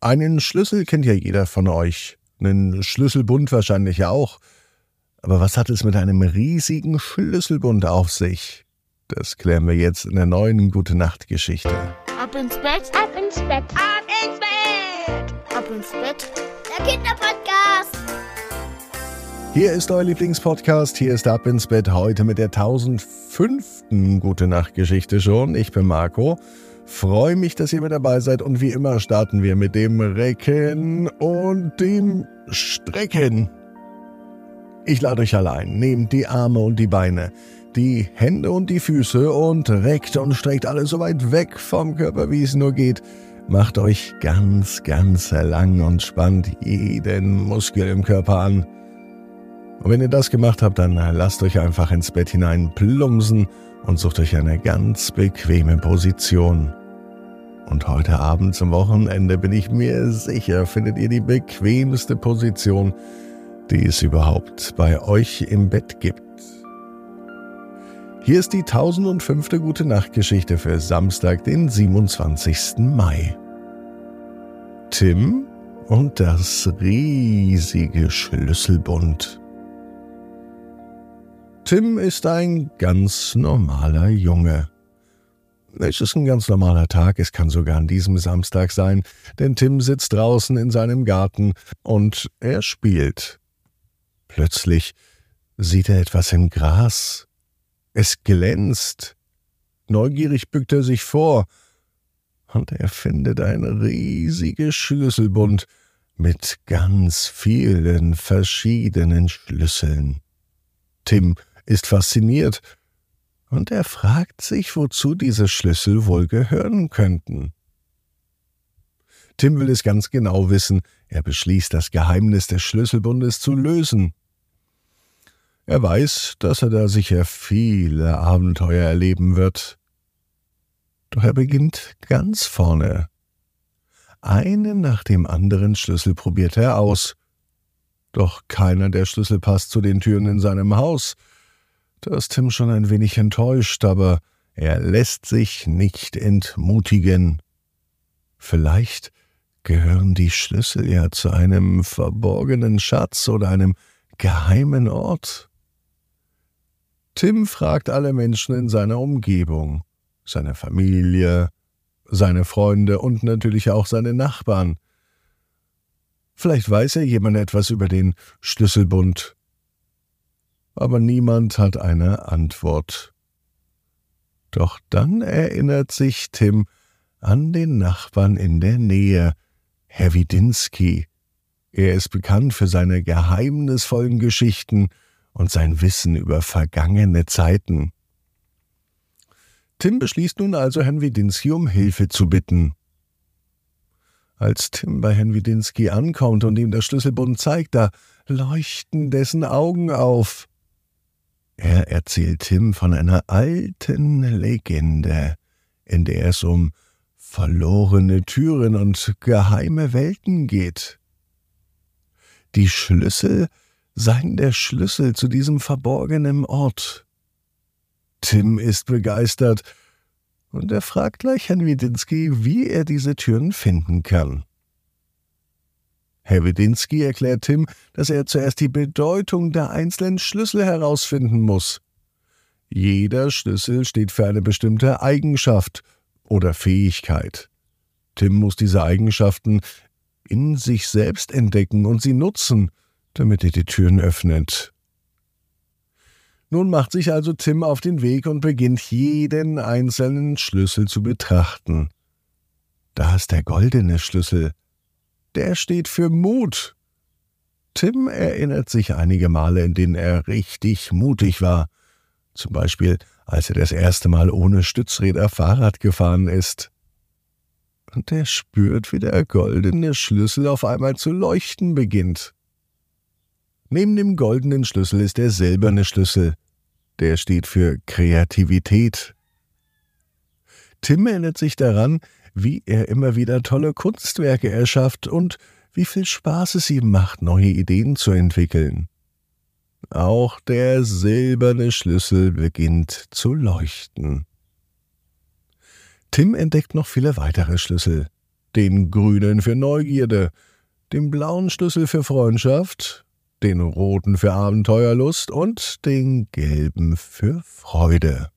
Einen Schlüssel kennt ja jeder von euch. Einen Schlüsselbund wahrscheinlich auch. Aber was hat es mit einem riesigen Schlüsselbund auf sich? Das klären wir jetzt in der neuen Gute Nacht Geschichte. Ab ins Bett, ab ins Bett, ab ins Bett, ab ins Bett. Der Kinderpodcast. Hier ist euer Lieblingspodcast. Hier ist Ab ins Bett heute mit der 1005. Gute Nacht Geschichte schon. Ich bin Marco. Freue mich, dass ihr mit dabei seid und wie immer starten wir mit dem Recken und dem Strecken. Ich lade euch allein. Nehmt die Arme und die Beine, die Hände und die Füße und reckt und streckt alles so weit weg vom Körper, wie es nur geht. Macht euch ganz, ganz lang und spannt jeden Muskel im Körper an. Und wenn ihr das gemacht habt, dann lasst euch einfach ins Bett hinein plumpsen und sucht euch eine ganz bequeme Position. Und heute Abend zum Wochenende bin ich mir sicher, findet ihr die bequemste Position, die es überhaupt bei euch im Bett gibt. Hier ist die 1005. Gute Nachtgeschichte für Samstag, den 27. Mai. Tim und das riesige Schlüsselbund. Tim ist ein ganz normaler Junge. Es ist ein ganz normaler Tag, es kann sogar an diesem Samstag sein, denn Tim sitzt draußen in seinem Garten und er spielt. Plötzlich sieht er etwas im Gras. Es glänzt. Neugierig bückt er sich vor, und er findet ein riesiges Schlüsselbund mit ganz vielen verschiedenen Schlüsseln. Tim ist fasziniert und er fragt sich, wozu diese Schlüssel wohl gehören könnten. Tim will es ganz genau wissen, er beschließt, das Geheimnis des Schlüsselbundes zu lösen. Er weiß, dass er da sicher viele Abenteuer erleben wird. Doch er beginnt ganz vorne. Einen nach dem anderen Schlüssel probiert er aus. Doch keiner der Schlüssel passt zu den Türen in seinem Haus, da ist Tim schon ein wenig enttäuscht, aber er lässt sich nicht entmutigen. Vielleicht gehören die Schlüssel ja zu einem verborgenen Schatz oder einem geheimen Ort. Tim fragt alle Menschen in seiner Umgebung, seine Familie, seine Freunde und natürlich auch seine Nachbarn. Vielleicht weiß ja jemand etwas über den Schlüsselbund aber niemand hat eine Antwort. Doch dann erinnert sich Tim an den Nachbarn in der Nähe, Herr Widinski. Er ist bekannt für seine geheimnisvollen Geschichten und sein Wissen über vergangene Zeiten. Tim beschließt nun also, Herrn Widinski um Hilfe zu bitten. Als Tim bei Herrn Widinski ankommt und ihm der Schlüsselbund zeigt, da leuchten dessen Augen auf. Er erzählt Tim von einer alten Legende, in der es um verlorene Türen und geheime Welten geht. Die Schlüssel seien der Schlüssel zu diesem verborgenen Ort. Tim ist begeistert und er fragt gleich Herrn Widinski, wie er diese Türen finden kann. Herr Wedinski erklärt Tim, dass er zuerst die Bedeutung der einzelnen Schlüssel herausfinden muss. Jeder Schlüssel steht für eine bestimmte Eigenschaft oder Fähigkeit. Tim muss diese Eigenschaften in sich selbst entdecken und sie nutzen, damit er die Türen öffnet. Nun macht sich also Tim auf den Weg und beginnt jeden einzelnen Schlüssel zu betrachten. Da ist der goldene Schlüssel, der steht für Mut. Tim erinnert sich einige Male, in denen er richtig mutig war. Zum Beispiel, als er das erste Mal ohne Stützräder Fahrrad gefahren ist. Und er spürt, wie der goldene Schlüssel auf einmal zu leuchten beginnt. Neben dem goldenen Schlüssel ist der silberne Schlüssel. Der steht für Kreativität. Tim erinnert sich daran, wie er immer wieder tolle Kunstwerke erschafft und wie viel Spaß es ihm macht, neue Ideen zu entwickeln. Auch der silberne Schlüssel beginnt zu leuchten. Tim entdeckt noch viele weitere Schlüssel. den grünen für Neugierde, den blauen Schlüssel für Freundschaft, den roten für Abenteuerlust und den gelben für Freude.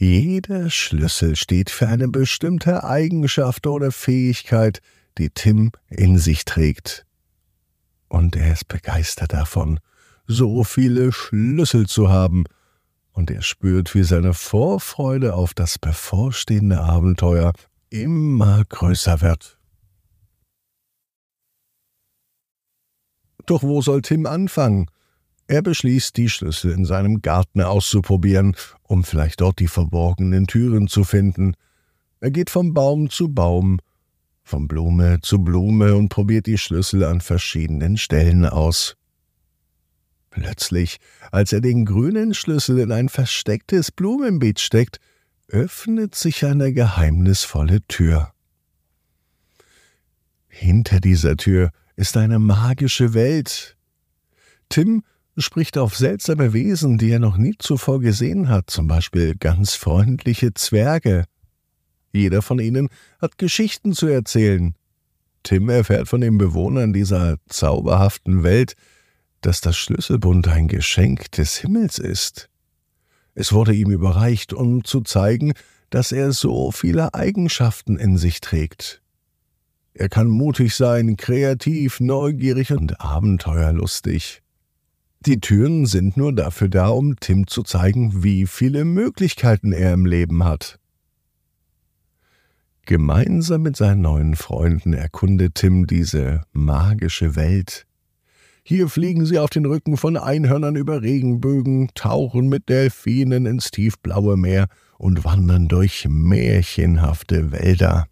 Jeder Schlüssel steht für eine bestimmte Eigenschaft oder Fähigkeit, die Tim in sich trägt. Und er ist begeistert davon, so viele Schlüssel zu haben, und er spürt, wie seine Vorfreude auf das bevorstehende Abenteuer immer größer wird. Doch wo soll Tim anfangen? Er beschließt, die Schlüssel in seinem Garten auszuprobieren, um vielleicht dort die verborgenen Türen zu finden. Er geht vom Baum zu Baum, von Blume zu Blume und probiert die Schlüssel an verschiedenen Stellen aus. Plötzlich, als er den grünen Schlüssel in ein verstecktes Blumenbeet steckt, öffnet sich eine geheimnisvolle Tür. Hinter dieser Tür ist eine magische Welt. Tim spricht auf seltsame Wesen, die er noch nie zuvor gesehen hat, zum Beispiel ganz freundliche Zwerge. Jeder von ihnen hat Geschichten zu erzählen. Tim erfährt von den Bewohnern dieser zauberhaften Welt, dass das Schlüsselbund ein Geschenk des Himmels ist. Es wurde ihm überreicht, um zu zeigen, dass er so viele Eigenschaften in sich trägt. Er kann mutig sein, kreativ, neugierig und abenteuerlustig. Die Türen sind nur dafür da, um Tim zu zeigen, wie viele Möglichkeiten er im Leben hat. Gemeinsam mit seinen neuen Freunden erkundet Tim diese magische Welt. Hier fliegen sie auf den Rücken von Einhörnern über Regenbögen, tauchen mit Delfinen ins tiefblaue Meer und wandern durch märchenhafte Wälder.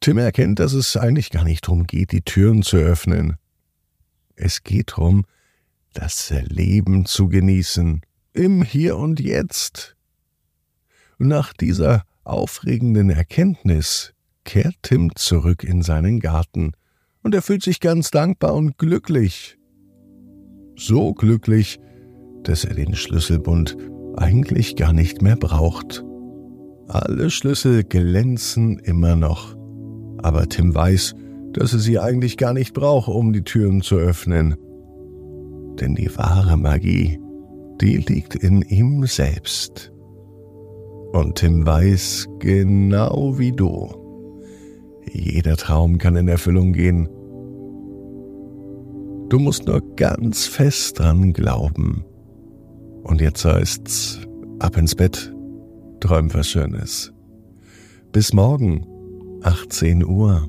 Tim erkennt, dass es eigentlich gar nicht darum geht, die Türen zu öffnen. Es geht darum, das Leben zu genießen, im Hier und Jetzt. Nach dieser aufregenden Erkenntnis kehrt Tim zurück in seinen Garten, und er fühlt sich ganz dankbar und glücklich. So glücklich, dass er den Schlüsselbund eigentlich gar nicht mehr braucht. Alle Schlüssel glänzen immer noch, aber Tim weiß, dass er sie eigentlich gar nicht braucht, um die Türen zu öffnen. Denn die wahre Magie, die liegt in ihm selbst. Und Tim weiß, genau wie du, jeder Traum kann in Erfüllung gehen. Du musst nur ganz fest dran glauben. Und jetzt heißt's, ab ins Bett, träum was Schönes. Bis morgen, 18 Uhr